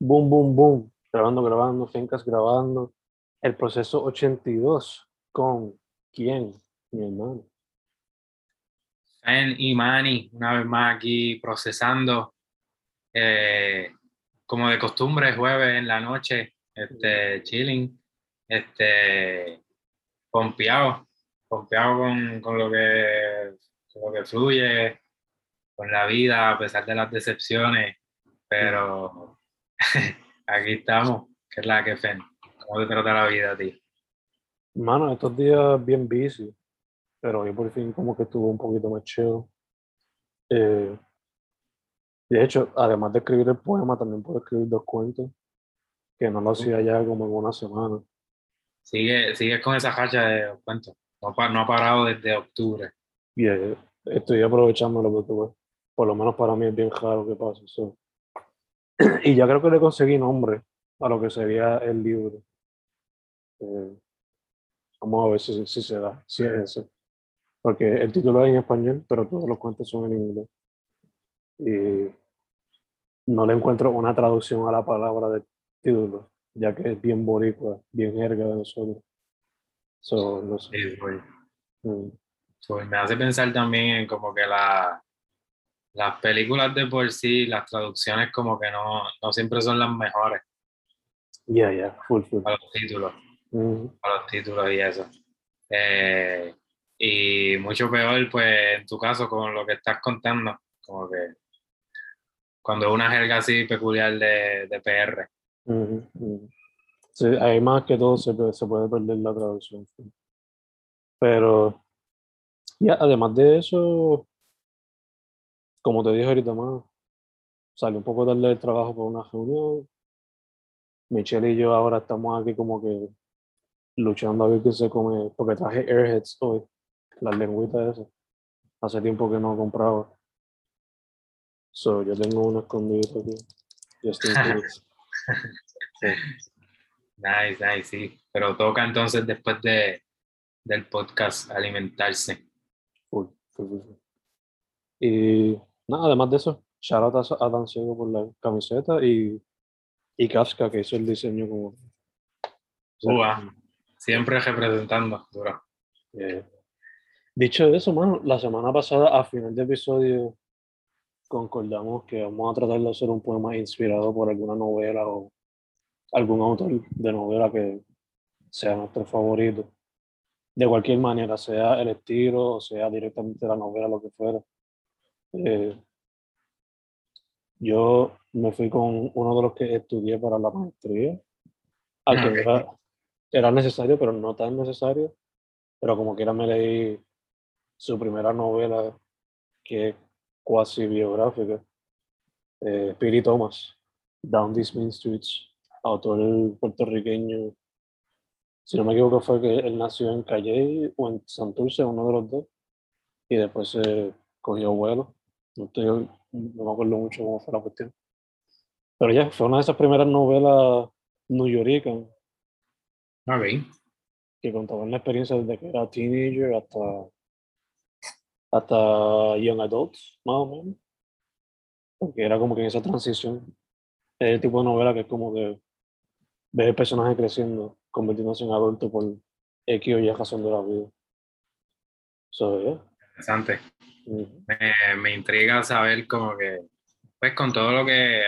boom, boom, boom, grabando, grabando, Fincas grabando. El proceso 82 con quién, mi hermano. Fen y Manny, una vez más aquí procesando, eh, como de costumbre, jueves en la noche, este, chilling, este, pompeado, pompeado con, con lo que, con lo que fluye, con la vida, a pesar de las decepciones, pero aquí estamos, que es la que Fen. ¿Cómo te trata la vida ti? Mano, estos días bien busy, pero hoy por fin como que estuvo un poquito más chill. Eh, de hecho, además de escribir el poema, también puedo escribir dos cuentos, que no lo hacía ya como en una semana. Sigue, sigue con esa hacha de cuentos. No, no ha parado desde octubre. Y eh, estoy aprovechándolo porque, pues, por lo menos para mí es bien raro que pase. so. y ya creo que le conseguí nombre a lo que sería el libro. Eh, vamos a ver si, si se da, si es ese. Porque el título es en español, pero todos los cuentos son en inglés. Y no le encuentro una traducción a la palabra del título, ya que es bien boricua, bien jerga de nosotros. So, no sé. Sí, pues, Mm. pues me hace pensar también en como que la, las películas de por sí, las traducciones como que no, no siempre son las mejores Yeah, yeah, full, full. para los títulos. Mm. para los títulos y eso. Eh, y mucho peor, pues, en tu caso, con lo que estás contando, como que cuando es una jerga así peculiar de, de PR. Ujú. Sí, ahí más que todo se, se puede perder la traducción. Pero, ya, además de eso, como te dije ahorita más, salí un poco tarde del trabajo por una reunión. Michelle y yo ahora estamos aquí como que luchando a ver qué se come, porque traje Airheads hoy, las lengüitas esas. Hace tiempo que no compraba. So, yo tengo uno escondido aquí. Just in case. Sí. Nice, nice, sí. Pero toca entonces después de, del podcast alimentarse. Full, full, full. Y nada, además de eso, shout out a, Dan Ciego por la camiseta y, y Kafka que hizo el diseño como. o sea. Siempre representando, duro. eh, dicho eso, mano, la semana pasada, a final de episodio, concordamos que vamos a tratar de hacer un poema inspirado por alguna novela o algún autor de novela que sea nuestro favorito. De cualquier manera, sea el estilo o sea directamente la novela, lo que fuera. Eh, yo me fui con uno de los que estudié para la maestría, al que era, era necesario, pero no tan necesario. Pero como quiera me leí su primera novela, que es cuasi biográfica, eh, Piri Thomas, Down These Mean Streets, autor puertorriqueño. Si no me equivoco, fue que él nació en Calle o en Santurce, uno de los dos, y después se cogió vuelo. No, estoy- no me acuerdo mucho cómo fue la cuestión. Pero ya, fue una de esas primeras novelas New Yorker Ok. que contaban la experiencia desde que era teenager hasta, hasta young adults, más o menos. Porque era como que en esa transición. Es el tipo de novela que es como que ves el personaje creciendo, convirtiéndose en adulto por X o Y razón de la vida. So, yeah. Interesante. Ujú. me, me intriga saber como que, pues con todo lo que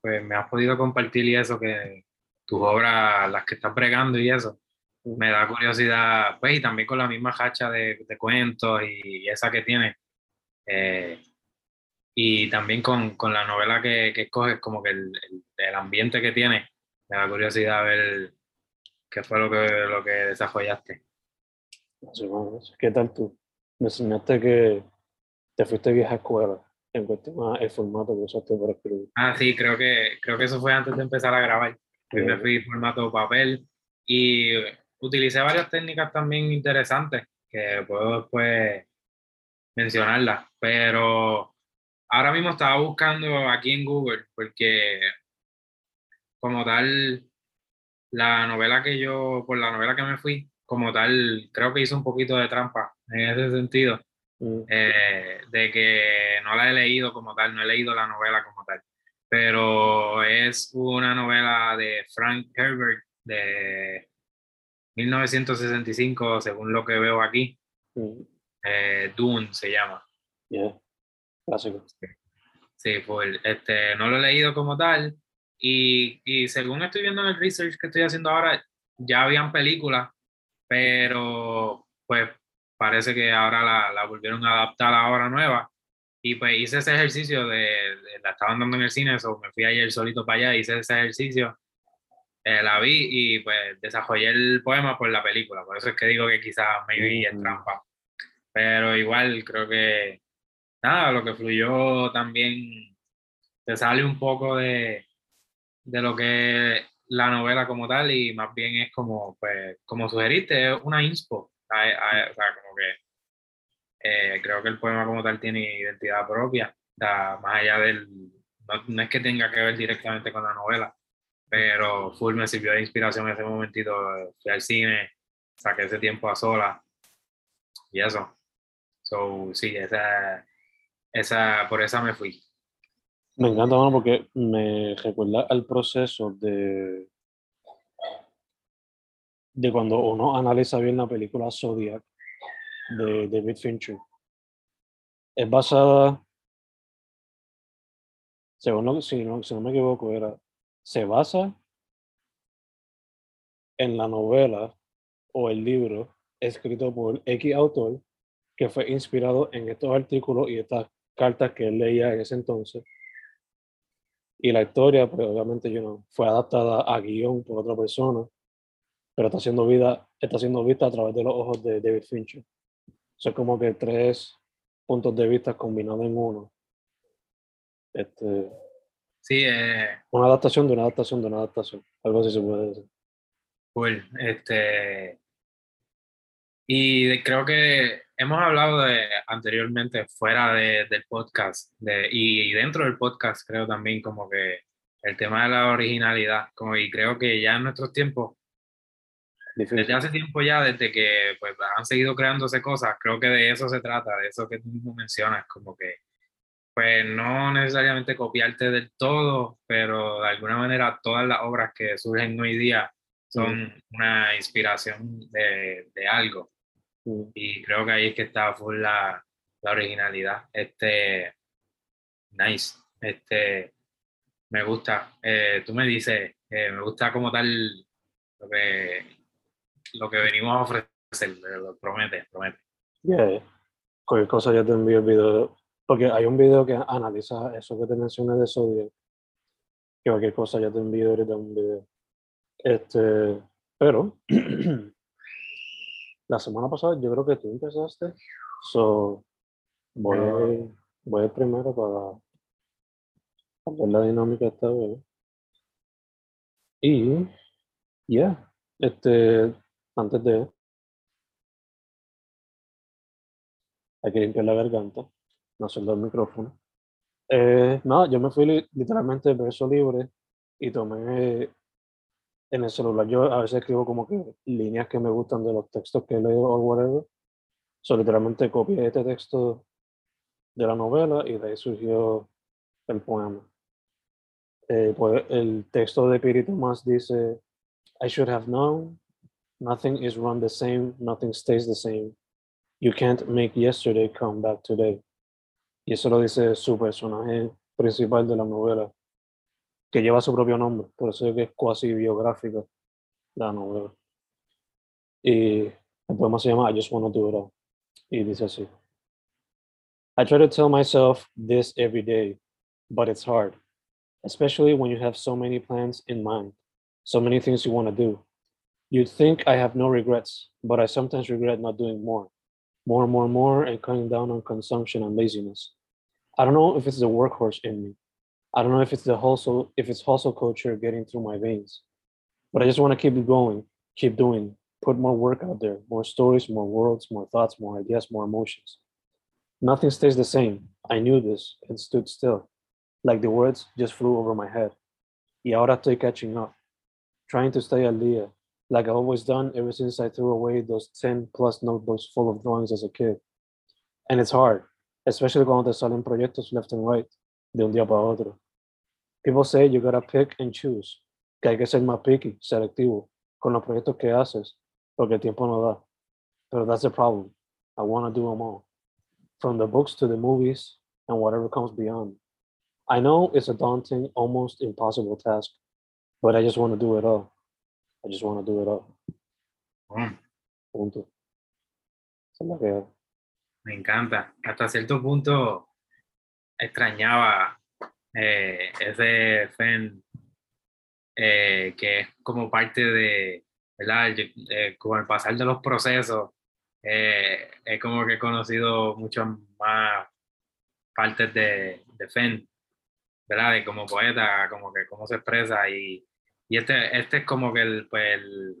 pues, me has podido compartir y eso, que tus obras, las que estás bregando y eso, me da curiosidad, pues y también con la misma hacha de, de cuentos y, esa que tienes. Eh, y también con, con la novela que, que escoges, como que el, el- el ambiente que tiene, me da curiosidad ver qué fue lo que, lo que desarrollaste. ¿Qué tal tú? Me enseñaste que te fuiste vieja escuela en cuestión a el formato que usaste para escribir. Ah, sí, creo que, creo que eso fue antes de empezar a grabar. Yo me Eh, fui formato papel y utilicé varias técnicas también interesantes que puedo después mencionarlas, pero ahora mismo estaba buscando aquí en Google porque como tal, la novela que yo, por la novela que me fui, como tal, creo que hice un poquito de trampa en ese sentido, mm, eh, de que no la he leído como tal, no he leído la novela como tal. pero es una novela de Frank Herbert de 1965, según lo que veo aquí. Mm, Eh, Dune se llama. yeah. Clásico. Sí, full. Este, no lo he leído como tal. Y, y según estoy viendo en el research que estoy haciendo ahora, ya habían películas, pero pues parece que ahora la, la volvieron a adaptar ahora nueva. Y pues hice ese ejercicio de, de- la estaban dando en el cine, eso me fui ayer solito para allá, hice ese ejercicio, eh, la vi y pues desarrollé el poema por la película. Por eso es que digo que quizás me vi es Ujú. trampa. Pero igual creo que nada, lo que fluyó también te sale un poco de, de lo que es la novela como tal y más bien es como, pues, como sugeriste, es una inspo. A- a- o sea, como que eh, creo que el poema como tal tiene identidad propia, más allá del, no, no es que tenga que ver directamente con la novela, pero full me sirvió de inspiración ese momentito, eh, fui al cine, saqué ese tiempo a sola y eso. So, sí, esa, esa, por esa me fui. Me encanta, mano, porque me recuerda al proceso de, de cuando uno analiza bien la película Zodiac de David Fincher. Es basada, según lo, si, no, si no me equivoco, era, se basa en la novela o el libro escrito por X autor que fue inspirado en estos artículos y estas cartas que él leía en ese entonces. Y la historia, pues obviamente, you know, fue adaptada a guion por otra persona, pero está siendo, vida, está siendo vista a través de los ojos de David Fincher. Son como que tres puntos de vista combinados en uno. Este, Sí, eh, una adaptación de una adaptación de una adaptación. Algo así se puede decir. Cool. Este, y creo que hemos hablado de anteriormente fuera de- del podcast de, y, dentro del podcast creo también como que el tema de la originalidad, como y creo que ya en nuestros tiempos, Difícil. desde hace tiempo ya, desde que pues, han seguido creándose cosas, creo que de eso se trata, de eso que tú mismo mencionas, como que pues no necesariamente copiarte del todo, pero de alguna manera todas las obras que surgen hoy día son una inspiración de, de algo. Mm. Y creo que ahí es que está full la, la originalidad. Este, nice. Este, me gusta. Eh, tú me dices, eh, me gusta como tal lo que, lo que venimos a ofrecer. Lo promete, promete. Yeah. Cualquier cosa ya te envío el video. Porque hay un video que analiza eso que te mencioné de Zodiac. Que cualquier cosa ya te envío ahorita un video. Este, pero la semana pasada yo creo que tú empezaste. So, voy, No. voy primero para ver la dinámica esta vez. Y, yeah, este, antes de, hay que limpiar la garganta, no hacerlo el micrófono. Eh, yo me fui li- literalmente verso libre y tomé en el celular. Yo a veces escribo como que líneas que me gustan de los textos que leo o whatever. So, literalmente copié este texto de la novela y de ahí surgió el poema. Eh, pues el texto de Piri Tomás dice, I should have known, nothing is run the same, nothing stays the same. You can't make yesterday come back today. Y eso lo dice su personaje principal de la novela, que lleva su propio nombre, por eso es que es cuasi biográfica la novela. Y el poema se llama I Just Wanna Do It All. Y dice así. I try to tell myself this every day, but it's hard, especially when you have so many plans in mind, so many things you want to do. You'd think I have no regrets, but I sometimes regret not doing more, more, more, more, and cutting down on consumption and laziness. I don't know if it's the workhorse in me. I don't know if it's the hustle, if it's hustle culture getting through my veins. But I just want to keep it going, keep doing, put more work out there, more stories, more worlds, more thoughts, more ideas, more emotions. Nothing stays the same. I knew this and stood still, like the words just flew over my head. Y ahora estoy catching up, trying to stay al like I've always done ever since I threw away those 10 plus notebooks full of drawings as a kid. And it's hard, especially cuando te salen proyectos left and right, de un día para otro. people say you gotta pick and choose, que hay que ser más picky, selectivo, con los proyectos que haces, porque el tiempo no da. Pero that's the problem. I want to do them all, from the books to the movies and whatever comes beyond. I know it's a daunting, almost impossible task, but I just want to do it all. I just want to do it all. Mm, Punto. Esa es la que- me encanta. Hasta cierto punto extrañaba eh, ese fan eh, que es como parte de, ¿verdad? Eh, con el pasar de los procesos, eh, es como que he conocido muchas más partes de, de Fen, ¿verdad? De como poeta, como que cómo se expresa y, y este, este es como que el, pues, el-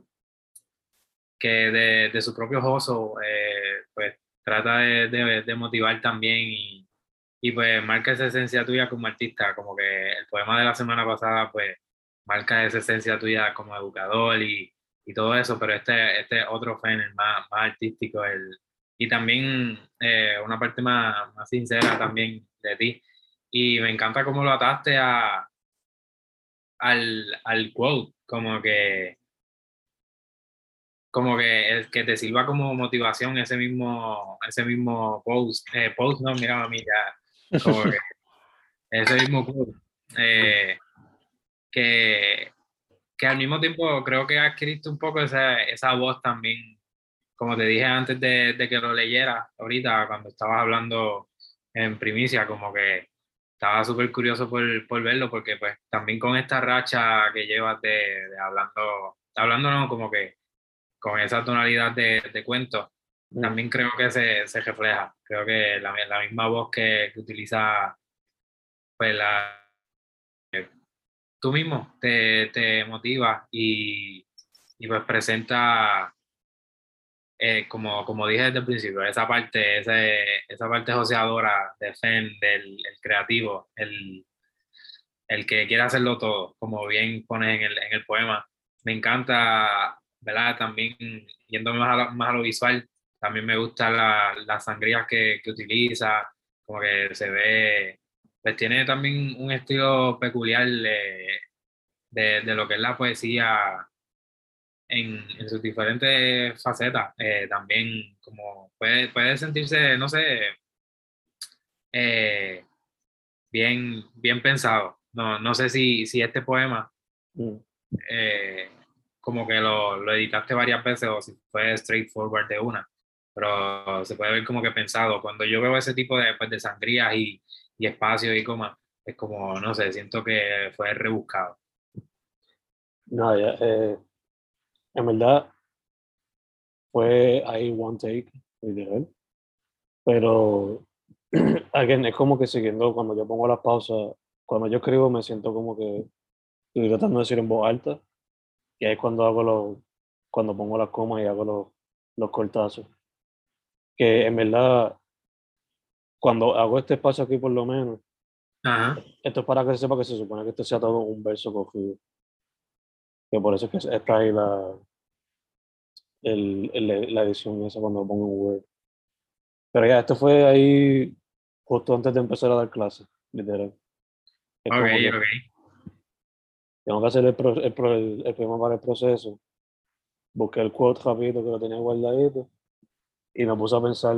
que de, de su propio oso, eh, pues trata de, de- de motivar también y, y pues marca esa esencia tuya como artista, como que el poema de la semana pasada pues marca esa esencia tuya como educador y, y todo eso, pero este, este otro fan, el más, más artístico, el, y también eh, una parte más, más sincera también de ti. Y me encanta cómo lo ataste a, al, al quote, como que como que el que te sirva como motivación ese mismo ese mismo post eh, post no mira a mí ya como que ese mismo quote eh, que que al mismo tiempo creo que ha escrito un poco esa, esa voz también como te dije antes de, de que lo leyera ahorita cuando estabas hablando en primicia como que estaba súper curioso por, por verlo porque pues también con esta racha que llevas de, de hablando hablando no como que con esa tonalidad de, de cuento, Mm. también creo que se, se refleja. Creo que la, la misma voz que, que utiliza, pues la, tú mismo te, te motiva y, y pues presenta, eh, como, como dije desde el principio, esa parte, ese, esa parte joseadora de Fen, del el creativo, el, el que quiere hacerlo todo, como bien pones en el, en el poema. Me encanta, ¿verdad? También yéndome más a lo, más a lo visual, también me gustan la, las sangrías que, que utiliza, como que se ve, pues tiene también un estilo peculiar de, de, de lo que es la poesía en, en sus diferentes facetas. Eh, también como puede, puede sentirse, no sé, eh, bien, bien pensado. No, no sé si, si este poema Mm. eh, como que lo, lo editaste varias veces o si fue straightforward de una, pero se puede ver como que pensado. Cuando yo veo ese tipo de, pues, de sangrías y, y espacios y comas, es como, no sé, siento que fue rebuscado. Ya, eh, en verdad fue ahí one take, literal. Pero, again, es como que siguiendo, cuando yo pongo las pausas, cuando yo escribo me siento como que estoy tratando de decir en voz alta. Y ahí es cuando hago los, cuando pongo las comas y hago los, los cortazos. Que en verdad, cuando hago este espacio aquí por lo menos, Ajá. esto es para que se sepa que se supone que esto sea todo un verso cogido. Que por eso es que está ahí la, el, el- la edición esa cuando pongo en Word. Pero ya, esto fue ahí justo antes de empezar a dar clases, literal. Es como Ok, que ok. tengo que hacer el, pro- el, pro- el, el para el proceso. Busqué el quote rapidito que lo tenía guardadito y me puse a pensar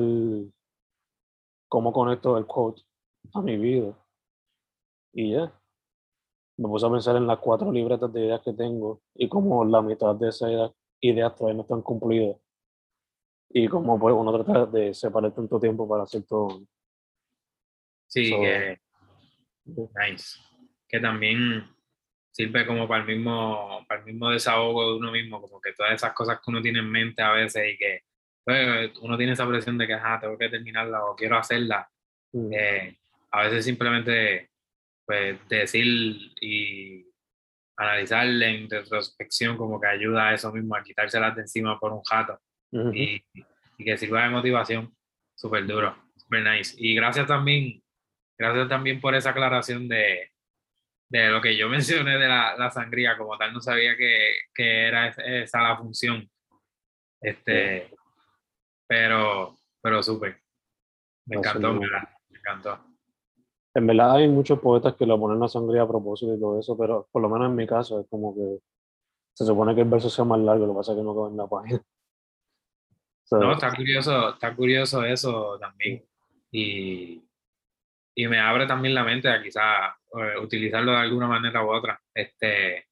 cómo conecto el quote a mi vida. Y ya. Me puse a pensar en las cuatro libretas de ideas que tengo y cómo la mitad de esas ideas, ideas todavía no están cumplidas. Y cómo pues, uno trata de separar tanto tiempo para hacer todo. Sí, So, que nice. Que también sirve como para el mismo, para el mismo desahogo de uno mismo, como que todas esas cosas que uno tiene en mente a veces y que pues, uno tiene esa presión de que ajá, tengo que terminarla o quiero hacerla. mm, eh, a veces simplemente pues decir y analizar en retrospección como que ayuda a eso mismo, a quitárselas de encima por un jato y, y que sirva de motivación, súper duro, súper nice. Y gracias también, gracias también por esa aclaración de, de lo que yo mencioné de la, la sangría, como tal no sabía que, que era es- esa la función. Este, pero, pero súper. Me encantó, me encantó. En verdad hay muchos poetas que le ponen la sangría a propósito y todo eso, pero por lo menos en mi caso es como que se supone que el verso sea más largo, lo que pasa es que no queda en la página. no, está curioso, está curioso eso también. Y, y me abre también la mente a quizás eh, utilizarlo de alguna manera u otra. Este,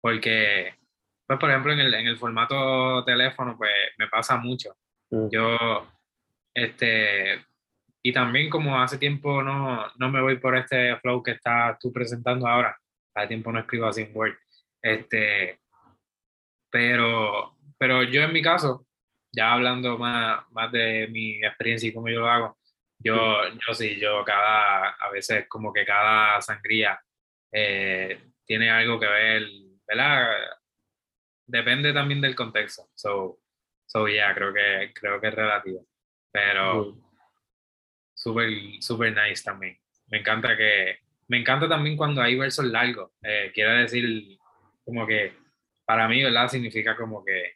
porque, pues, por ejemplo, en el, en el formato teléfono, pues me pasa mucho. Mm. Yo, este, y también como hace tiempo no, no me voy por este flow que estás tú presentando ahora, hace tiempo no escribo así en Word, este, pero, pero yo en mi caso, ya hablando más, más de mi experiencia y cómo yo lo hago, yo, yo sí, yo cada, a veces como que cada sangría eh, tiene algo que ver, ¿verdad? Depende también del contexto. So, so yeah, creo que, creo que es relativo. Pero súper, súper nice también. Me encanta que, me encanta también cuando hay versos largos. Eh, quiere decir, como que, para mí, ¿verdad? Significa como que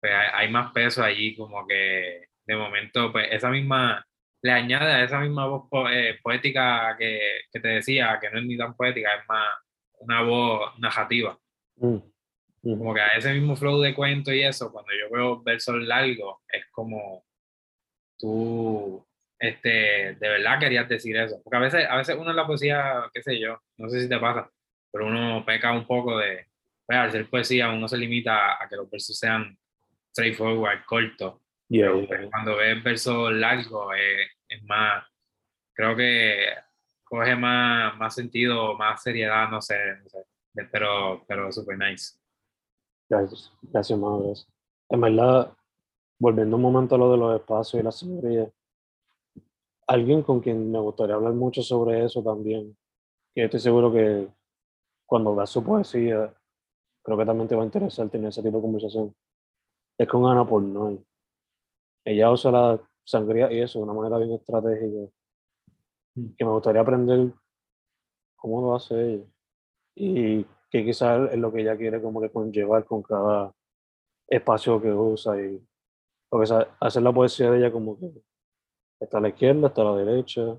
pues, hay más peso allí, como que de momento, pues esa misma, le añade a esa misma voz eh, poética que, que, te decía, que no es ni tan poética, es más una voz narrativa. Mm, mm. Como que a ese mismo flow de cuento y eso, cuando yo veo versos largos, es como tú este, de verdad querías decir eso. Porque a veces, a veces uno en la poesía, qué sé yo, no sé si te pasa, pero uno peca un poco de, pues, al ser poesía, uno se limita a que los versos sean straightforward, cortos. Pues, cuando ves versos largos, es más, creo que coge más, más sentido, más seriedad, no sé, no sé pero, pero super nice. Gracias, gracias, madre. En verdad, volviendo un momento a lo de los espacios y la seguridad, alguien con quien me gustaría hablar mucho sobre eso también, que estoy seguro que cuando veas su poesía, creo que también te va a interesar tener ese tipo de conversación, es con Ana Pornoy. Ella usa la sangría y eso de una manera bien estratégica, que me gustaría aprender cómo lo hace ella y que quizás es lo que ella quiere como que conllevar con cada espacio que usa y porque hacer la poesía de ella como que Está a la izquierda, está a la derecha,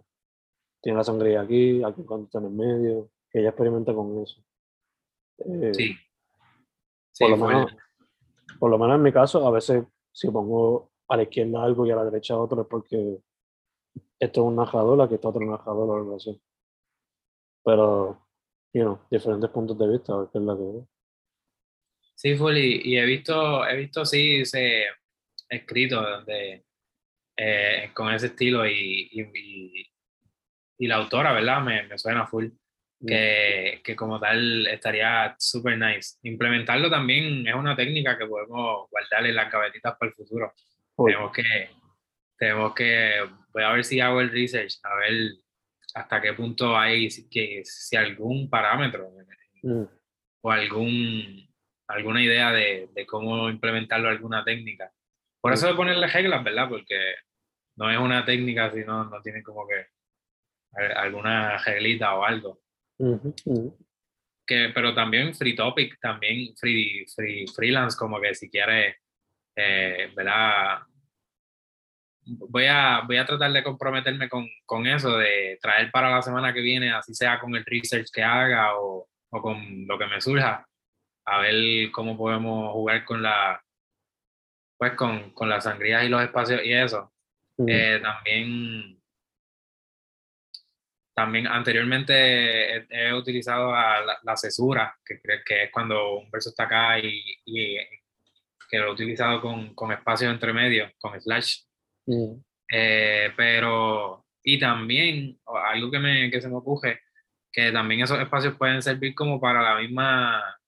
tiene la sangría aquí, aquí cuando está en el medio, que ella experimenta con eso. Eh, sí. por, lo menos, por lo menos en mi caso, a veces si pongo a la izquierda algo y a la derecha otro es porque esto es un najador, aquí está otro najador o algo así. Pero, you know, diferentes puntos de vista, a ver qué es la que Sí, Fully, y he visto, he visto, sí, ese escrito donde eh, con ese estilo y, y, y, la autora, ¿verdad? Me, me suena full. Que, que, como tal estaría súper nice. Implementarlo también es una técnica que podemos guardarle las gavetitas para el futuro. Tenemos que, tenemos que, voy a ver si hago el research, a ver hasta qué punto hay, que, si algún parámetro mm. o algún, alguna idea de, de, cómo implementarlo, alguna técnica. Por eso de ponerle reglas, ¿verdad? Porque no es una técnica, sino no tiene como que alguna reglita o algo. Que, pero también free topic, también free, free freelance, como que si quiere, eh, ¿verdad? Voy a, voy a tratar de comprometerme con, con, eso, de traer para la semana que viene, así sea con el research que haga o, o con lo que me surja, a ver cómo podemos jugar con la, pues con, con las sangrías y los espacios y eso. Eh, también, también anteriormente he, utilizado la, cesura, que, que es cuando un verso está acá y, que lo he utilizado con, con espacios entre medio, con slash. Eh, pero, y también, algo que, me, que se me ocurre, que también esos espacios pueden servir como para la misma,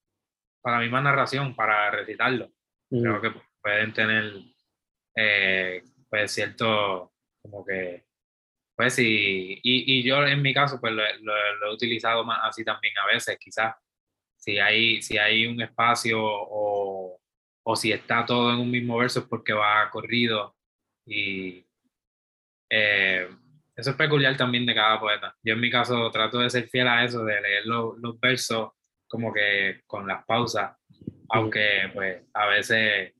para la misma narración, para recitarlo. Creo que pueden tener eh, pues cierto, como que, pues sí, y, y yo en mi caso, pues lo, he utilizado más así también a veces, quizás, si hay, si hay un espacio o, o si está todo en un mismo verso es porque va corrido y eh, eso es peculiar también de cada poeta. Yo en mi caso trato de ser fiel a eso, de leer los, los versos como que con las pausas, aunque pues a veces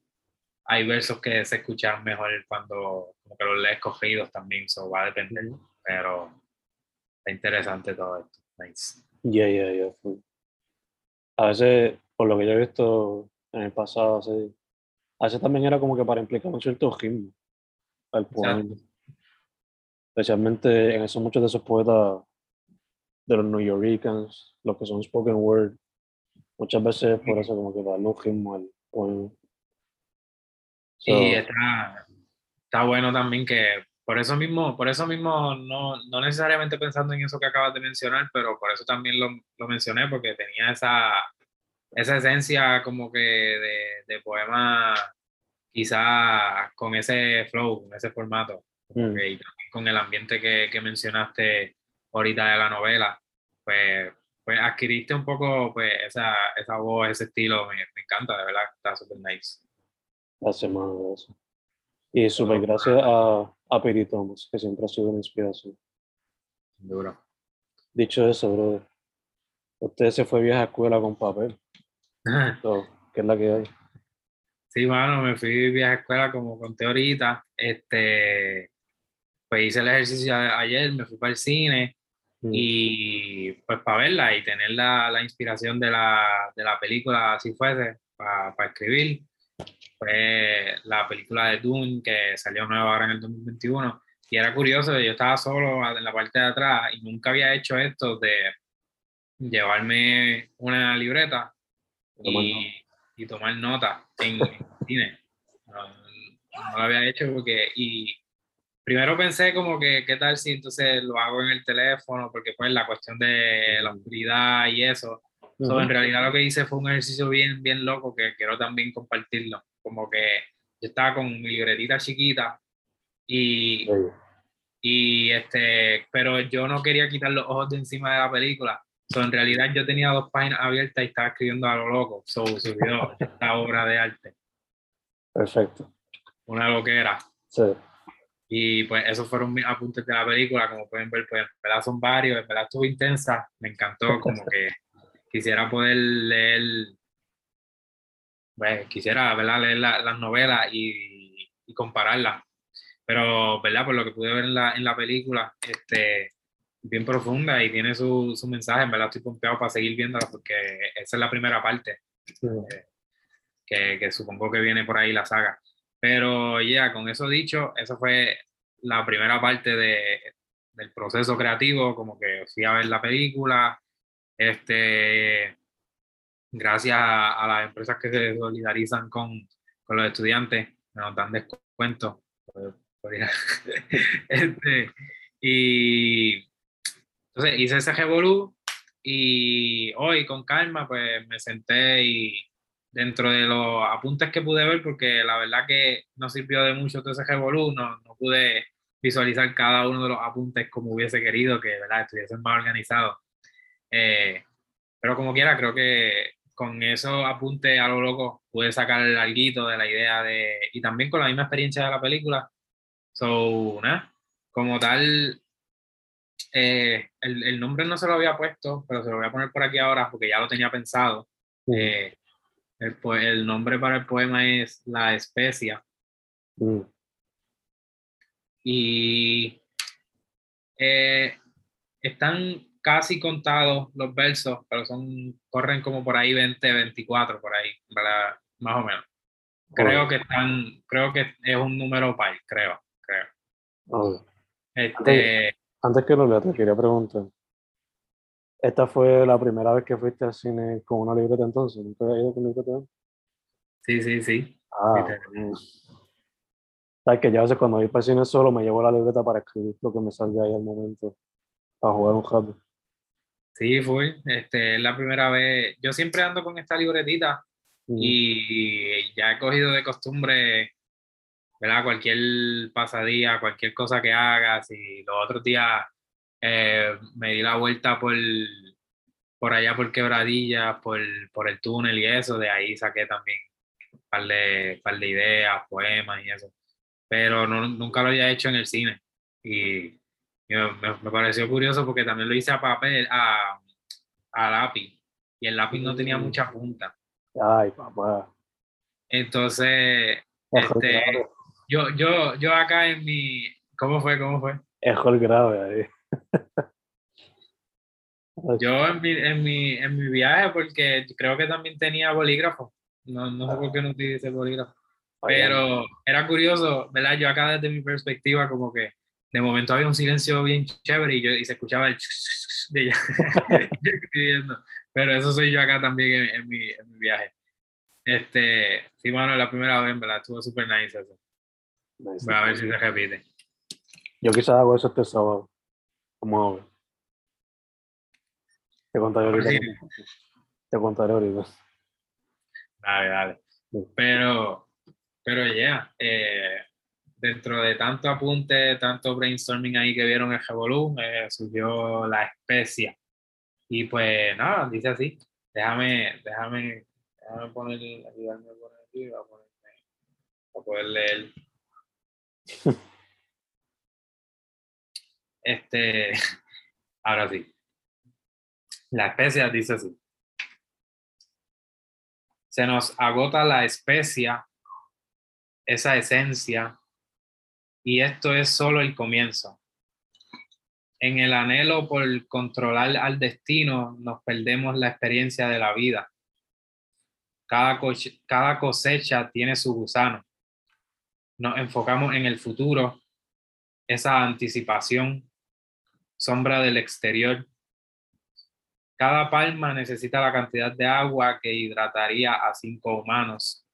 hay versos que se escuchan mejor cuando como que los lees cogidos también, eso va a depender. Pero, está interesante todo esto. Nice. Ya, ya, ya. A veces, por lo que yo he visto en el pasado, así, a veces también era como que para implicar un cierto ritmo al poema. Especialmente en esos muchos de esos poetas de los New Yorkers, los que son spoken word, muchas veces por eso como que darle un ritmo al poema. Y está, está bueno también que por eso mismo, por eso mismo no, no, necesariamente pensando en eso que acabas de mencionar, pero por eso también lo, lo mencioné, porque tenía esa, esa esencia como que de, de poema, quizá con ese flow, con ese formato, mm. y con el ambiente que, que, mencionaste ahorita de la novela, pues, pues adquiriste un poco pues, esa, esa voz, ese estilo, me, me encanta, de verdad, está súper nice. Gracias, mano, Y súper gracias a a Piri Thomas, que siempre ha sido una inspiración. Duro. Dicho eso, bro, usted se fue vieja escuela con papel. ¿Qué es la que hay? Sí, bueno, me fui vieja escuela como conté ahorita. Este, pues hice el ejercicio ayer, me fui para el cine mm. y pues para verla y tener la, la inspiración de la, de la película, si fuese, para, para escribir fue la película de Dune que salió nueva ahora en el 2021. Y era curioso, yo estaba solo en la parte de atrás y nunca había hecho esto de llevarme una libreta y, y, tomar nota en, cine. No, lo había hecho porque, y primero pensé como que, ¿qué tal si entonces lo hago en el teléfono? Porque pues la cuestión de la oscuridad y eso. En realidad lo que hice fue un ejercicio bien, bien loco que quiero también compartirlo como que yo estaba con mi libretita chiquita y, y este, pero yo no quería quitar los ojos de encima de la película. So, en realidad yo tenía dos páginas abiertas y estaba escribiendo a lo loco. So, subió esta obra de arte. Perfecto. Una loquera. Sí. Y pues esos fueron mis apuntes de la película. Como pueden ver, pues en verdad son varios. En verdad estuvo intensa. Me encantó. Como que quisiera poder leer pues, quisiera ¿verdad? leer las novelas y, y, compararlas. Pero, ¿verdad? Por lo que pude ver en la, en la película, este, bien profunda y tiene su, su mensaje, en verdad estoy pompeado para seguir viéndola porque esa es la primera parte, eh, que, que, supongo que viene por ahí la saga. Pero ya, con eso dicho, esa fue la primera parte de, del proceso creativo, como que fui a ver la película, este, gracias a, las empresas que se solidarizan con, con los estudiantes, nos dan descuentos. este, y entonces hice ese revolú y hoy con calma pues me senté y dentro de los apuntes que pude ver, porque la verdad que no sirvió de mucho todo ese revolú, no, no pude visualizar cada uno de los apuntes como hubiese querido, que ¿verdad? estuviesen más organizados. Eh, pero como quiera, creo que con esos apuntes a lo loco pude sacar el alguito de la idea de, y también con la misma experiencia de la película. So, nada, como tal, eh, el, el, nombre no se lo había puesto, pero se lo voy a poner por aquí ahora porque ya lo tenía pensado. Eh, el, el, nombre para el poema es La Especia. Y eh, están casi contados los versos, pero son, corren como por ahí 20, 24, por ahí, ¿verdad? Más o menos. Creo que están, creo que es un número par, creo, creo. Este, antes, que lo lea, te quería preguntar. ¿Esta fue la primera vez que fuiste al cine con una libreta entonces? ¿Nunca había ido con libreta? Sí, sí, sí. Ah, sabes que ya a veces cuando voy para el cine solo me llevo la libreta para escribir lo que me salga ahí al momento, para jugar un rato. Sí, fue. Este, es la primera vez. Yo siempre ando con esta libretita y ya he cogido de costumbre, ¿verdad? Cualquier pasadía, cualquier cosa que hagas y los otros días eh, me di la vuelta por, por allá por Quebradilla, por, por el túnel y eso, de ahí saqué también un par de, par de ideas, poemas y eso. Pero no, nunca lo había hecho en el cine. Y me, pareció curioso porque también lo hice a papel, a, a lápiz, y el lápiz no tenía mm. mucha punta. Ay, papá. Entonces, este, yo, yo, yo acá en mi, ¿cómo fue? ¿Cómo fue? Es el grave ahí. Yo en mi, en, mi, en mi viaje, porque creo que también tenía bolígrafo. No, no sé por qué no utilicé bolígrafo. Pero era curioso, ¿verdad? Yo acá desde mi perspectiva, como que de momento había un silencio bien chévere y, yo, y se escuchaba el de ella escribiendo. Pero eso soy yo acá también en, mi, en mi, viaje. Este, sí, bueno, la primera vez, ¿verdad? Estuvo súper nice eso. Voy a ver si se repite. Yo quizás hago eso este sábado. Como Te contaré ahorita. Te contaré ahorita. Dale, dale. Pero, pero ya, yeah, eh, dentro de tanto apunte, tanto brainstorming ahí que vieron el Revolú, eh, surgió la especia. Y pues nada, dice así. Déjame, déjame, déjame poner, ayudarme a poner aquí, a ponerme, a poder leer. Este, ahora sí. La especia dice así. Se nos agota la especia, esa esencia, y esto es solo el comienzo. En el anhelo por controlar al destino, nos perdemos la experiencia de la vida. Cada, cada cosecha tiene su gusano. Nos enfocamos en el futuro, esa anticipación, sombra del exterior. Cada palma necesita la cantidad de agua que hidrataría a cinco humanos.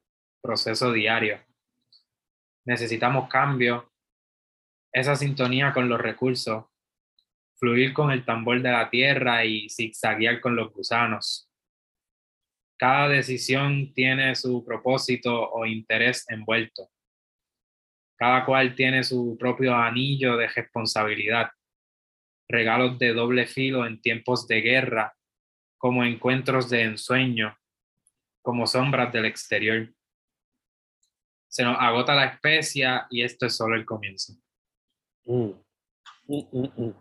Proceso diario. Necesitamos cambio, esa sintonía con los recursos, fluir con el tambor de la tierra y zigzaguear con los gusanos. Cada decisión tiene su propósito o interés envuelto. Cada cual tiene su propio anillo de responsabilidad regalos de doble filo en tiempos de guerra, como encuentros de ensueño, como sombras del exterior. Se nos agota la especia y esto es solo el comienzo. Mm. Mm, mm,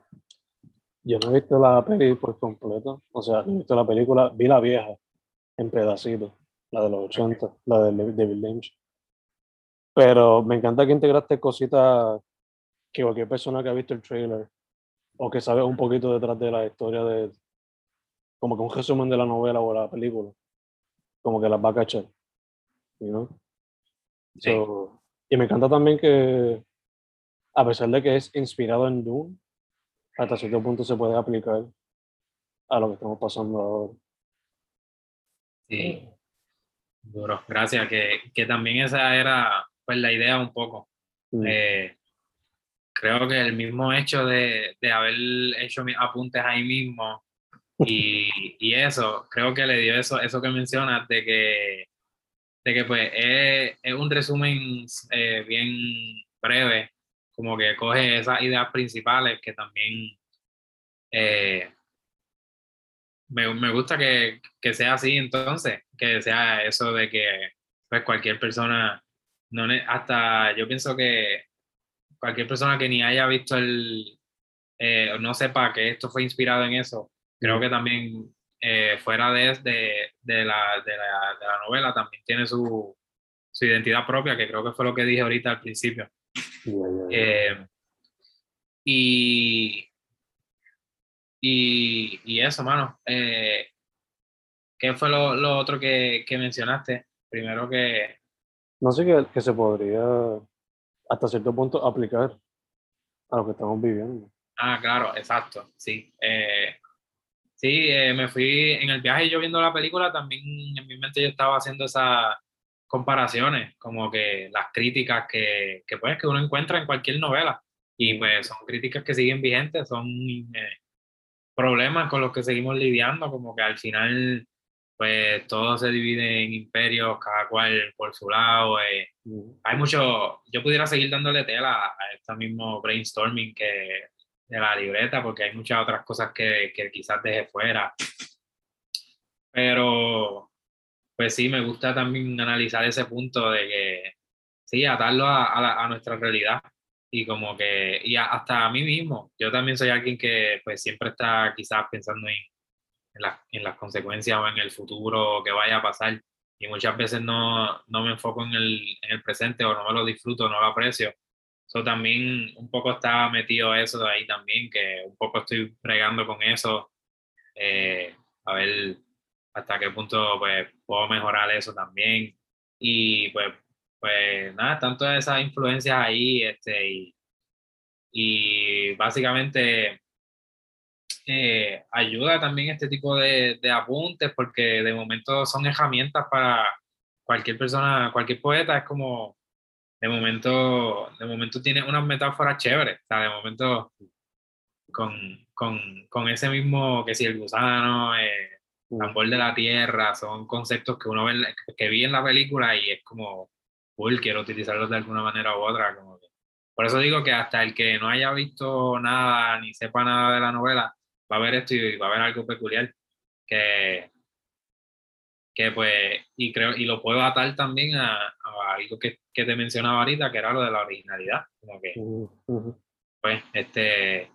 Yo no he visto la peli por completo, o sea, no he visto la película, vi la vieja en pedacitos, la de los 80, la de David Lynch. Pero me encanta que integraste cositas que cualquier persona que ha visto el trailer o que sabe un poquito detrás de la historia de, como que un resumen de la novela o la película, como que las va a cachar, you y me encanta también que, a pesar de que es inspirado en Dune, hasta cierto punto se puede aplicar a lo que estamos pasando ahora. Sí, duro, gracias, que, que también esa era pues la idea un poco. Mm. Eh, creo que el mismo hecho de, de haber hecho mis apuntes ahí mismo y, y, eso, creo que le dio eso, eso que mencionas de que, de que pues es, es un resumen eh, bien breve, como que coge esas ideas principales que también eh, me, me, gusta que, que, sea así entonces, que sea eso de que pues cualquier persona, no hasta yo pienso que cualquier persona que ni haya visto el, eh, no sepa que esto fue inspirado en eso, creo que también eh, fuera de, de, de, la, de, la, de, la, novela también tiene su, su, identidad propia, que creo que fue lo que dije ahorita al principio. Eh, y, y, y, eso, mano. Eh, ¿Qué fue lo, lo otro que, que, mencionaste? Primero que... No sé que, que se podría hasta cierto punto aplicar a lo que estamos viviendo. Ah, claro, exacto, sí. Eh, sí, eh, me fui en el viaje yo viendo la película, también en mi mente yo estaba haciendo esas comparaciones, como que las críticas que, que, pues, que uno encuentra en cualquier novela. Y pues son críticas que siguen vigentes, son eh, problemas con los que seguimos lidiando, como que al final pues todo se divide en imperios, cada cual por su lado. Eh. Hay mucho, yo pudiera seguir dándole tela a este mismo brainstorming que de la libreta, porque hay muchas otras cosas que, que quizás deje fuera. Pero, pues sí, me gusta también analizar ese punto de que, sí, atarlo a, a, a nuestra realidad y como que, y hasta a mí mismo, yo también soy alguien que pues siempre está quizás pensando en en, las consecuencias o en el futuro que vaya a pasar. Y muchas veces no, no me enfoco en el, en el, presente o no me lo disfruto, no lo aprecio. Eso también un poco está metido eso de ahí también, que un poco estoy bregando con eso eh, a ver hasta qué punto pues, puedo mejorar eso también. Y pues, pues nada, tanto esas influencias ahí, este, y, y básicamente eh, ayuda también este tipo de, de, apuntes porque de momento son herramientas para cualquier persona, cualquier poeta, es como, de momento, de momento tiene unas metáforas chéveres, o sea, de momento con, con, con ese mismo, que si el gusano, eh, tambor de la tierra, son conceptos que uno ve, que vi en la película y es como, uy, quiero utilizarlos de alguna manera u otra. Como por eso digo que hasta el que no haya visto nada ni sepa nada de la novela, va a ver esto y va a ver algo peculiar que, que pues, y creo, y lo puedo atar también a, algo que, que, te mencionaba ahorita, que era lo de la originalidad. Como que, pues, este,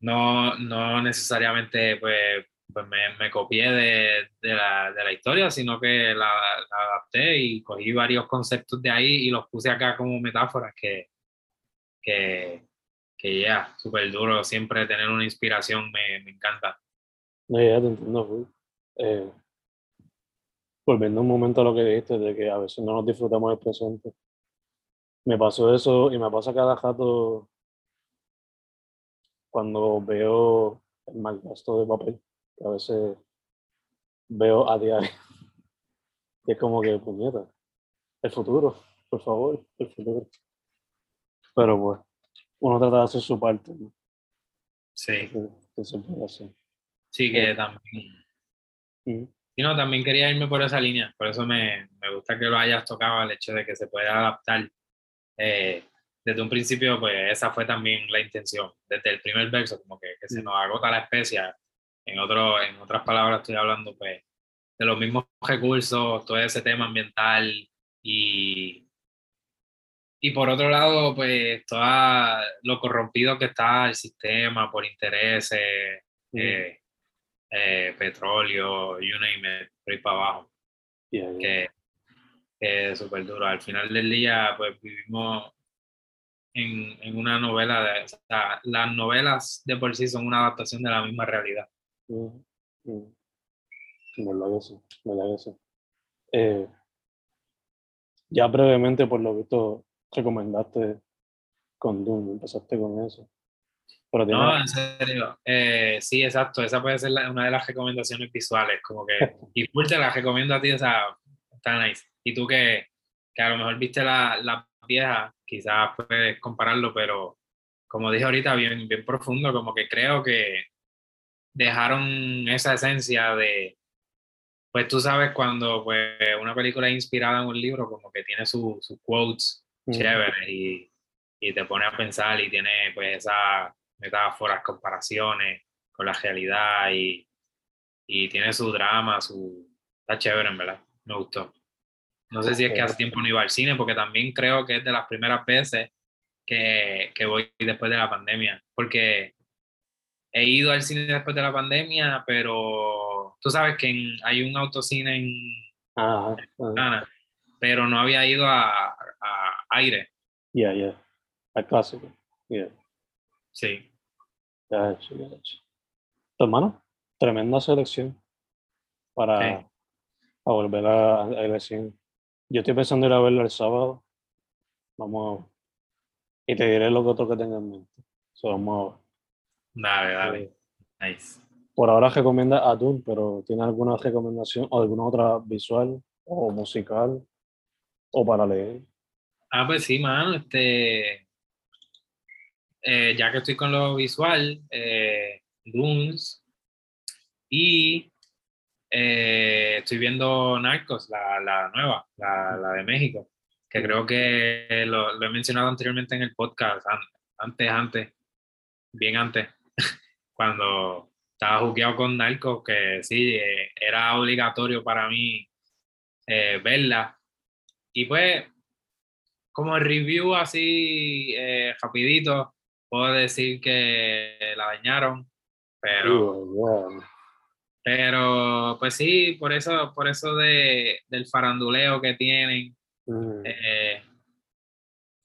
no, no necesariamente, pues, pues me, me copié de, de, la, de, la, historia, sino que la, la, adapté y cogí varios conceptos de ahí y los puse acá como metáforas que, que, que ya, súper duro, siempre tener una inspiración me, me encanta. No, ya te entiendo, eh, volviendo un momento a lo que dijiste, de que a veces no nos disfrutamos del presente. Me pasó eso y me pasa cada rato cuando veo el mal gasto de papel, que a veces veo a diario. Y es como que, puñeta, el futuro, por favor, el futuro. Pero pues, uno trata de hacer su parte. ¿no? Sí. Que, hacer. Sí, que también. Y no, también quería irme por esa línea, por eso me, me gusta que lo hayas tocado, el hecho de que se pueda adaptar. Eh, desde un principio, pues esa fue también la intención, desde el primer verso, como que, que se nos agota la especia. En, otro, en otras palabras, estoy hablando pues, de los mismos recursos, todo ese tema ambiental y, y por otro lado, pues todo lo corrompido que está el sistema por intereses, eh, eh, petróleo, you name it, por ahí para abajo. Que, es súper duro. Al final del día, pues vivimos en, en una novela, de, o sea, las novelas de por sí son una adaptación de la misma realidad. Mm, mm. ¿Verdad que sí? ¿Verdad que sí? Eh, ya brevemente, por lo visto, recomendaste con Doom, empezaste con eso. No, en serio. Eh, sí, exacto. Esa puede ser una de las recomendaciones visuales. Como que, y full te la recomiendo a ti, o sea, está nice. Y tú que, que a lo mejor viste la, la vieja, quizás puedes compararlo, pero como dije ahorita, bien, bien profundo, como que creo que dejaron esa esencia de, pues tú sabes cuando pues, una película es inspirada en un libro, como que tiene sus su quotes chéveres y, y, te pone a pensar y tiene pues esa metáforas, comparaciones con la realidad y, y tiene su drama, su... Está chévere, en verdad. Me gustó. No sé si es que hace tiempo no iba al cine, porque también creo que es de las primeras veces que, que voy después de la pandemia, porque he ido al cine después de la pandemia, pero tú sabes que hay un autocine en, ah, pero no había ido a, a aire. Ya, ya, al clásico. Yeah. Sí. Ya hecho. Hermano, tremenda selección para, volver a, a ir Yo estoy pensando ir a verlo el sábado. Vamos y te diré lo que otro que tenga en mente. vamos a Dale, dale. Nice. Por ahora recomienda a Dune, pero ¿tiene alguna recomendación o alguna otra visual o musical o para leer? Ah, pues sí, mano. Este, eh, ya que estoy con lo visual, eh, Dunes, y eh, estoy viendo Narcos, la, la nueva, la, la, de México, que creo que lo, lo, he mencionado anteriormente en el podcast, antes, antes, bien antes, cuando estaba jugueado con Narcos, que sí, eh, era obligatorio para mí verla. Y pues, como review así, rapidito, puedo decir que la dañaron, pero, pero pues sí, por eso, por eso de, del faranduleo que tienen mm. eh,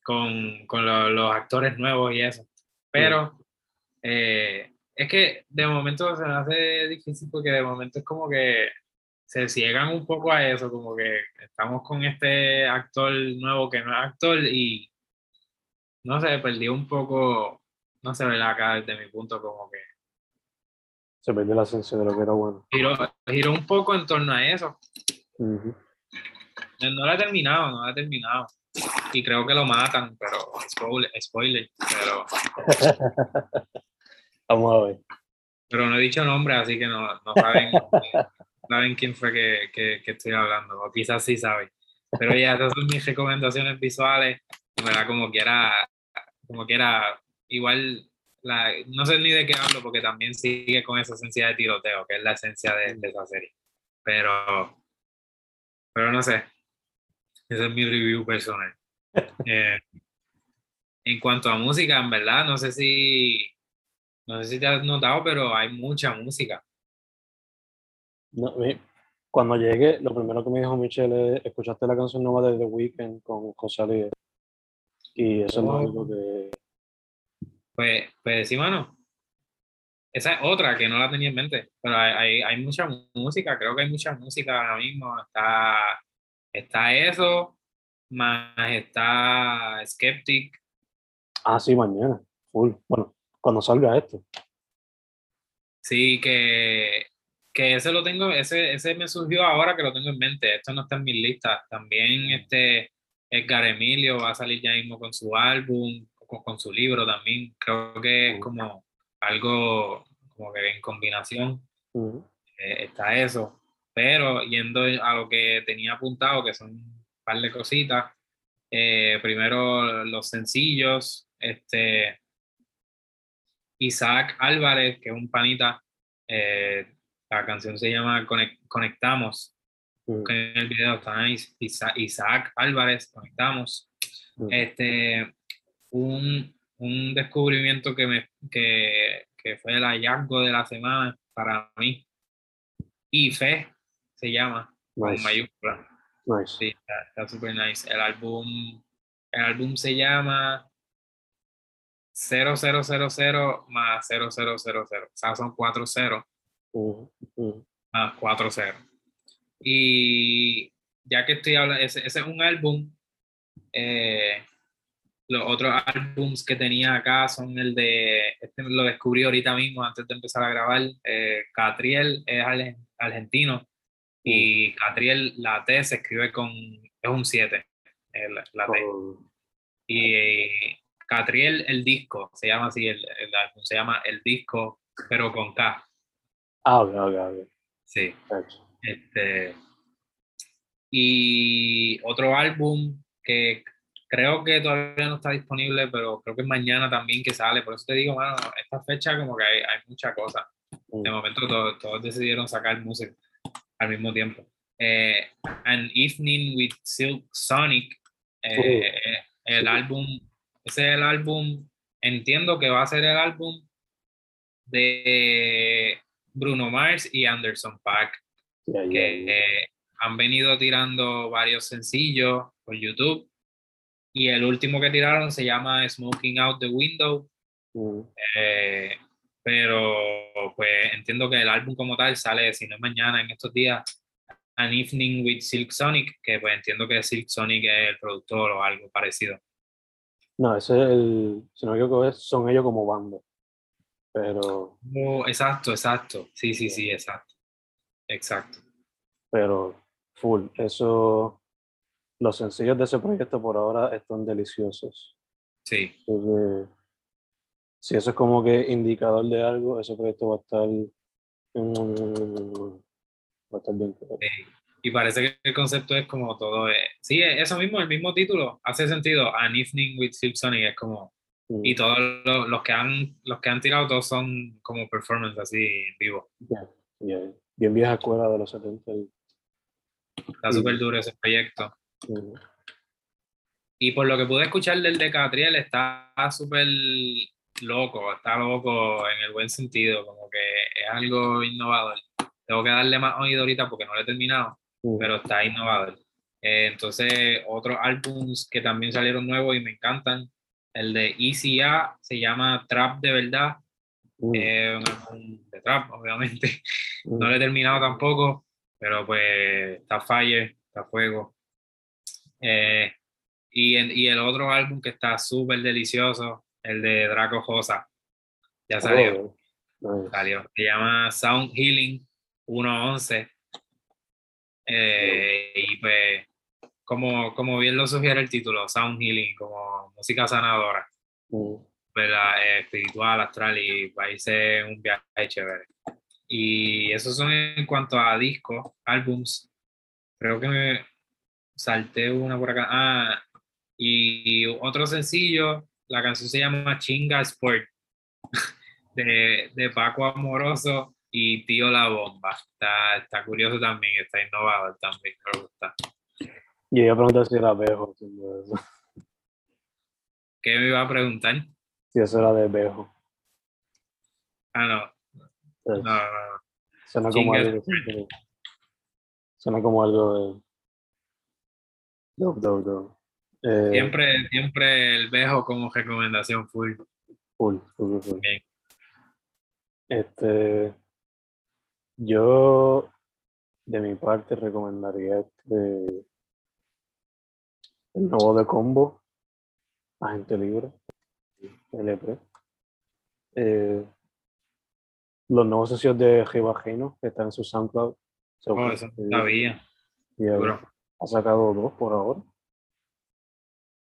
con, con los actores nuevos y eso. Pero eh, es que de momento se me hace difícil porque de momento es como que se ciegan un poco a eso, como que estamos con este actor nuevo que no es actor y no sé, perdí un poco, no sé, acá desde mi punto como que... Se perdió la esencia de lo que era bueno. Giró, un poco en torno a eso. No lo he terminado, no lo he terminado. Y creo que lo matan, pero spoiler, spoiler pero... Vamos a ver. Pero no he dicho nombre, así que no, no saben, saben quién fue que, que, que, estoy hablando, o quizás sí saben. Pero ya, esas son mis recomendaciones visuales. ¿verdad? Como quiera, como quiera, igual, la, no sé ni de qué hablo porque también sigue con esa esencia de tiroteo, que es la esencia de, de esa serie. Pero, pero no sé, ese es mi review personal. Eh, en cuanto a música, en verdad, no sé si, no sé si te has notado, pero hay mucha música. No, cuando llegué, lo primero que me dijo Michelle es, ¿escuchaste la canción nueva de The Weeknd con Rosalía? Y eso es lo único que... Pues, pues sí, mano. Esa es otra que no la tenía en mente, pero hay, hay, mucha música, creo que hay mucha música ahora mismo. Está, está eso, más está Skeptic. Ah, sí, mañana, full. Bueno, cuando salga esto. Sí, que, que ese lo tengo, ese, ese me surgió ahora que lo tengo en mente. Esto no está en mis listas. También este Edgar Emilio va a salir ya mismo con su álbum, con, con su libro también. Creo que es como algo como que en combinación eh, está eso. Pero yendo a lo que tenía apuntado, que son un par de cositas. Eh, primero los sencillos. Este, Isaac Álvarez, que es un panita. Eh, la canción se llama Conectamos. Mm. En el video está Isaac Álvarez, conectamos. Mm. Este, un, un, descubrimiento que, me, que, que, fue el hallazgo de la semana para mí. Y Fe se llama, nice. mayúscula. Nice. Sí, está súper nice. El álbum, el álbum se llama 0000 más 0000. O sea, son 4 ceros. Más 4 ceros. Y ya que estoy hablando, ese, ese es un álbum. Eh, los otros álbums que tenía acá son el de, este lo descubrí ahorita mismo antes de empezar a grabar. Eh, Catriel es argentino y Catriel, la T se escribe con, es un 7, la T. Y Catriel, el disco, se llama así, el, el, álbum se llama El Disco, pero con K. Ah, ok, ok, ok. Sí. Este, y otro álbum que creo que todavía no está disponible, pero creo que es mañana también que sale. Por eso te digo, mano, esta fecha como que hay, hay mucha cosa. De mm. momento todos, todos, decidieron sacar música al mismo tiempo. Eh, An Evening with Silk Sonic, eh, el álbum, ese es el álbum, entiendo que va a ser el álbum de Bruno Mars y Anderson Paak que han venido tirando varios sencillos por YouTube. Y el último que tiraron se llama Smoking Out the Window. Mm. Eh, pero pues entiendo que el álbum como tal sale, si no es mañana, en estos días, An Evening with Silk Sonic, que pues entiendo que Silk Sonic es el productor o algo parecido. No, ese es el, si no me equivoco, son ellos como banda. Pero. Exacto, exacto. Sí, sí, sí, exacto. Exacto. Pero full, eso, los sencillos de ese proyecto por ahora están deliciosos. Sí. si eso es como que indicador de algo, ese proyecto va a estar, va a estar bien. Y parece que el concepto es como todo. Eh, sí, eso mismo, el mismo título, hace sentido. An Evening with Silk Sonic es como. Mm. Y todos los, que han, los que han tirado, todos son como performance así vivo. Bien vieja escuela de los 70. Está súper duro ese proyecto. Y por lo que pude escuchar del de Catriel, está súper loco, está loco en el buen sentido, como que es algo innovador. Tengo que darle más oído ahorita porque no lo he terminado, pero está innovador. Eh, entonces, otros álbums que también salieron nuevos y me encantan. El de ECA se llama Trap de Verdad. Mm, Es un álbum de trap, obviamente. mm, No lo he terminado tampoco, pero pues está Fire, está Fuego. Eh, y, en- y el otro álbum que está súper delicioso, el de Draco Josa, ya salió, oh, salió. Se llama Sound Healing 1.11. Eh, y pues, como, como bien lo sugiere el título, Sound Healing, como música sanadora, Mm, ¿verdad? Eh, espiritual, astral, y va a irse un viaje chévere. Y esos son en cuanto a discos, álbums. Creo que me salté una por acá. Ah, y otro sencillo, la canción se llama Chinga Sport, de, de Paco Amoroso y Tío La Bomba. Está, está curioso también, está innovador también, me gusta. Y ella pregunta si era Bejo. ¿Qué me iba a preguntar? si eso era de Bejo. Ah, no, Pues, no, no, no. Suena como algo. Suena como algo de. Dope, dope, dope. Eh, Siempre, siempre el Bejo como recomendación full. Full, full, full. Bien. Este. Yo, de mi parte, recomendaría este. El nuevo de combo, Agente Libre, LP. Eh, los nuevos sencillos de Gino que están en su SoundCloud. So, Oh, eso no sabía. y, Duro. ha sacado dos por ahora.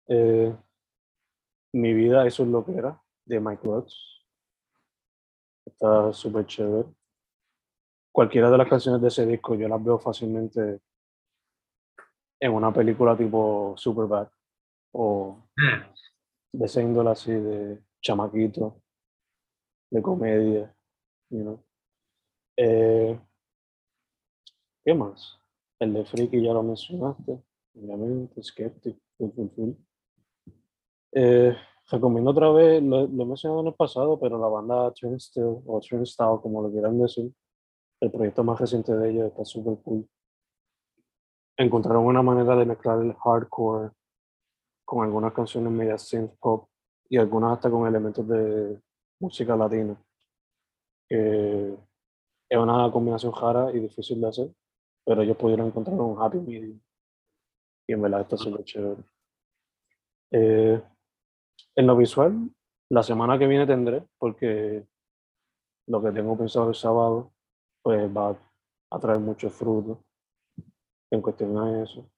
Eh, Mi vida eso es lo que era, de Mike Watts. Está súper chévere. Cualquiera de las canciones de ese disco yo las veo fácilmente en una película tipo Superbad o Ah, de esa índole así de chamaquito, de comedia, you know. Eh, ¿Qué más? El de Freaky ya lo mencionaste, obviamente, Skeptic, full, full, full. Eh, recomiendo otra vez, lo, lo he mencionado en el pasado, pero la banda Turnstile o Turnstile, como lo quieran decir, el proyecto más reciente de ellos está súper cool. Encontraron una manera de mezclar el hardcore con algunas canciones media synth pop y algunas hasta con elementos de música latina. que es una combinación rara y difícil de hacer, pero ellos pudieron encontrar un happy medium. Y en verdad está súper chévere. Eh, en lo visual, la semana que viene tendré, porque lo que tengo pensado el sábado, pues va a traer mucho fruto en cuestión a eso.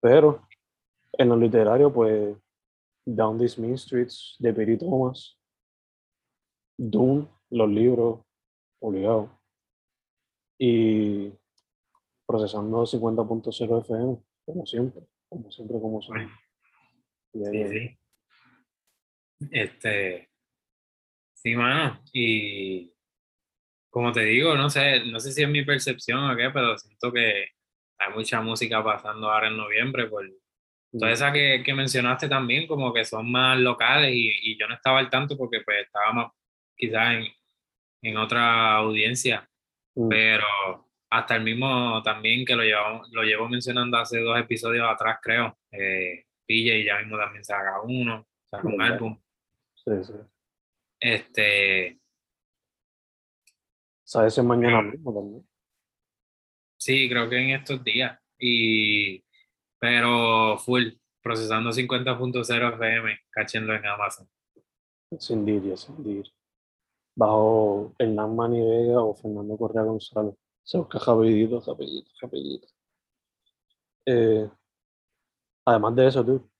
Pero en lo literario, pues Down These Mean Streets de Perry Thomas, Dune, los libros, obligado. Y procesando 50.0 FM, como siempre, como siempre, como ahí- Sí, sí. Este, sí, mano, y como te digo, no sé, no sé si es mi percepción o qué, pero siento que hay mucha música pasando ahora en noviembre por todas esas que, que mencionaste también, como que son más locales y, y yo no estaba al tanto porque pues estaba más quizás en, en otra audiencia, Mm, pero hasta el mismo también que lo llevamos, lo llevo mencionando hace dos episodios atrás, creo. Eh, PJ ya mismo también saca uno, saca un álbum. sí, sí. Este, ¿Sabes si mañana Pero- mismo también? sí, creo que en estos días. Y, pero full, procesando 50.0 FM, cáchenlo en Amazon. Sin dir, sin dir. Bajo Hernán Mani Vega o Fernando Correa González. Se busca rapidito, rapidito, rapidito. Eh, además de eso, tú,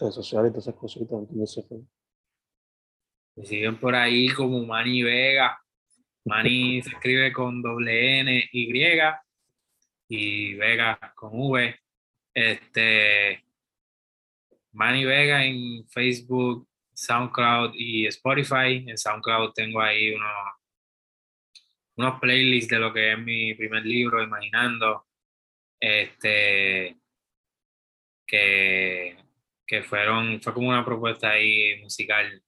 redes sociales y todas esas cositas, Me siguen por ahí como Manny Vega. Manny se escribe con doble N Y y Vega con V. Este Manny Vega en Facebook, SoundCloud y Spotify. En SoundCloud tengo ahí unos, unos playlists de lo que es mi primer libro, Imaginando. Este que, que fueron, fue como una propuesta ahí musical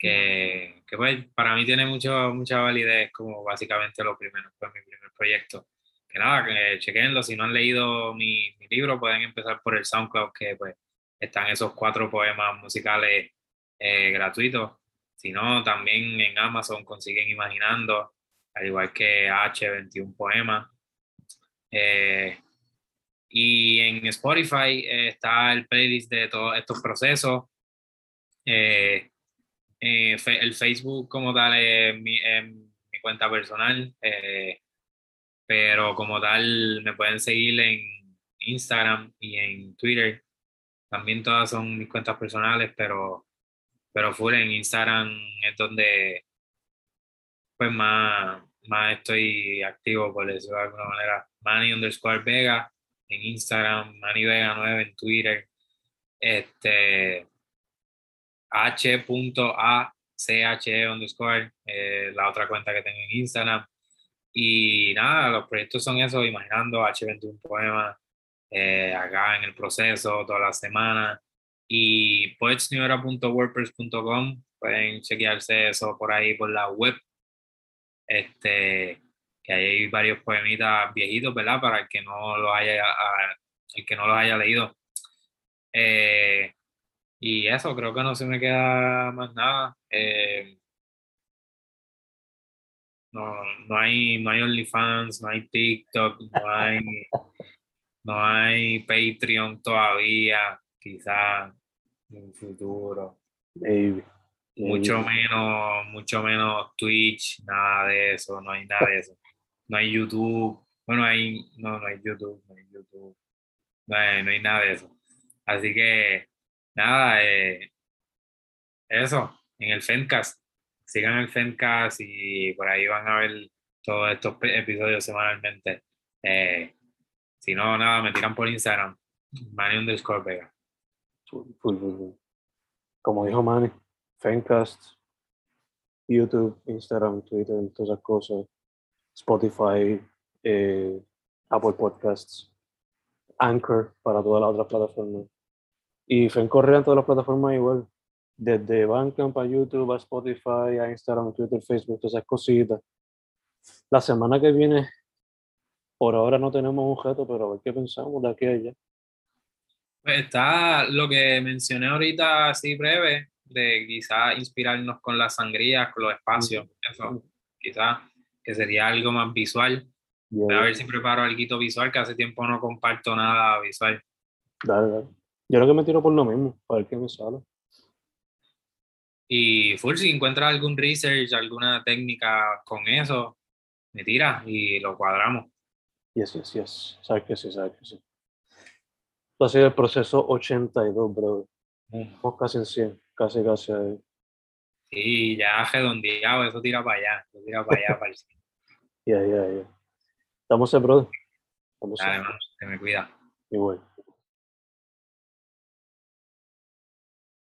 que, que pues, para mí tiene mucho, mucha validez como básicamente lo primero, fue mi primer proyecto. Que nada, que chequenlo, si no han leído mi, mi libro pueden empezar por el SoundCloud que pues están esos cuatro poemas musicales eh, gratuitos Si no, también en Amazon consiguen Imaginando, al igual que H21 Poemas. Eh, y en Spotify eh, está el playlist de todos estos procesos. Eh, el Facebook como tal es mi, cuenta personal, pero como tal me pueden seguir en Instagram y en Twitter. También todas son mis cuentas personales, pero, pero full en Instagram es donde pues más, más estoy activo, por decirlo de alguna manera. Manny underscore Vega en Instagram, Manny Vega 9 en Twitter, este h.ache underscore, eh, la otra cuenta que tengo en Instagram. Y nada, los proyectos son eso, imaginando H21 Poemas, eh, acá en el proceso toda la semana. Y poetsnewera.wordpress.com, pueden chequearse eso por ahí por la web. Este, que hay varios poemitas viejitos, ¿verdad? Para el que no los haya, el que no los haya leído. Eh, y eso, creo que no se me queda más nada. Eh, no, no hay, no hay OnlyFans, no hay TikTok, no hay, no hay Patreon todavía, quizás en un futuro. Mucho menos, mucho menos Twitch, nada de eso, no hay nada de eso no hay YouTube, bueno, hay, no, no hay YouTube, no hay YouTube, no hay, nada de eso. Así que, nada, eh, eso, en el Fencast, sigan el Fencast y por ahí van a ver todos estos episodios semanalmente. Eh, si no, nada, me tiran por Instagram, Manny underscore Vega. Como dijo Manny, Fencast, YouTube, Instagram, Twitter, todas esas cosas. Spotify, eh, Apple Podcasts, Anchor para todas las otras plataformas. Y Fen Correa en todas las plataformas igual. Desde Bandcamp a YouTube, a Spotify, a Instagram, Twitter, Facebook, todas esas cositas. La semana que viene, por ahora no tenemos un reto, pero a ver qué pensamos de aquí a allá. Pues está lo que mencioné ahorita así breve, de quizás inspirarnos con las sangrías, con los espacios, eso, quizás que sería algo más visual. Voy a ver si preparo algo visual, que hace tiempo no comparto nada visual. Dale, dale. Yo creo que me tiro por lo mismo, para ver qué me sale. Y full, si encuentras algún research, alguna técnica con eso, me tira y lo cuadramos. Yes, yes, yes. Sabes que sí, sabes que sí. Esto ha sido el proceso 82, bro. Estamos casi en 100, casi, casi ahí. Sí, ya redondeado, eso tira para allá, eso tira para allá, para el Ya, ya, ya. Estamos en, brother. Estamos Además, se me cuida. Igual.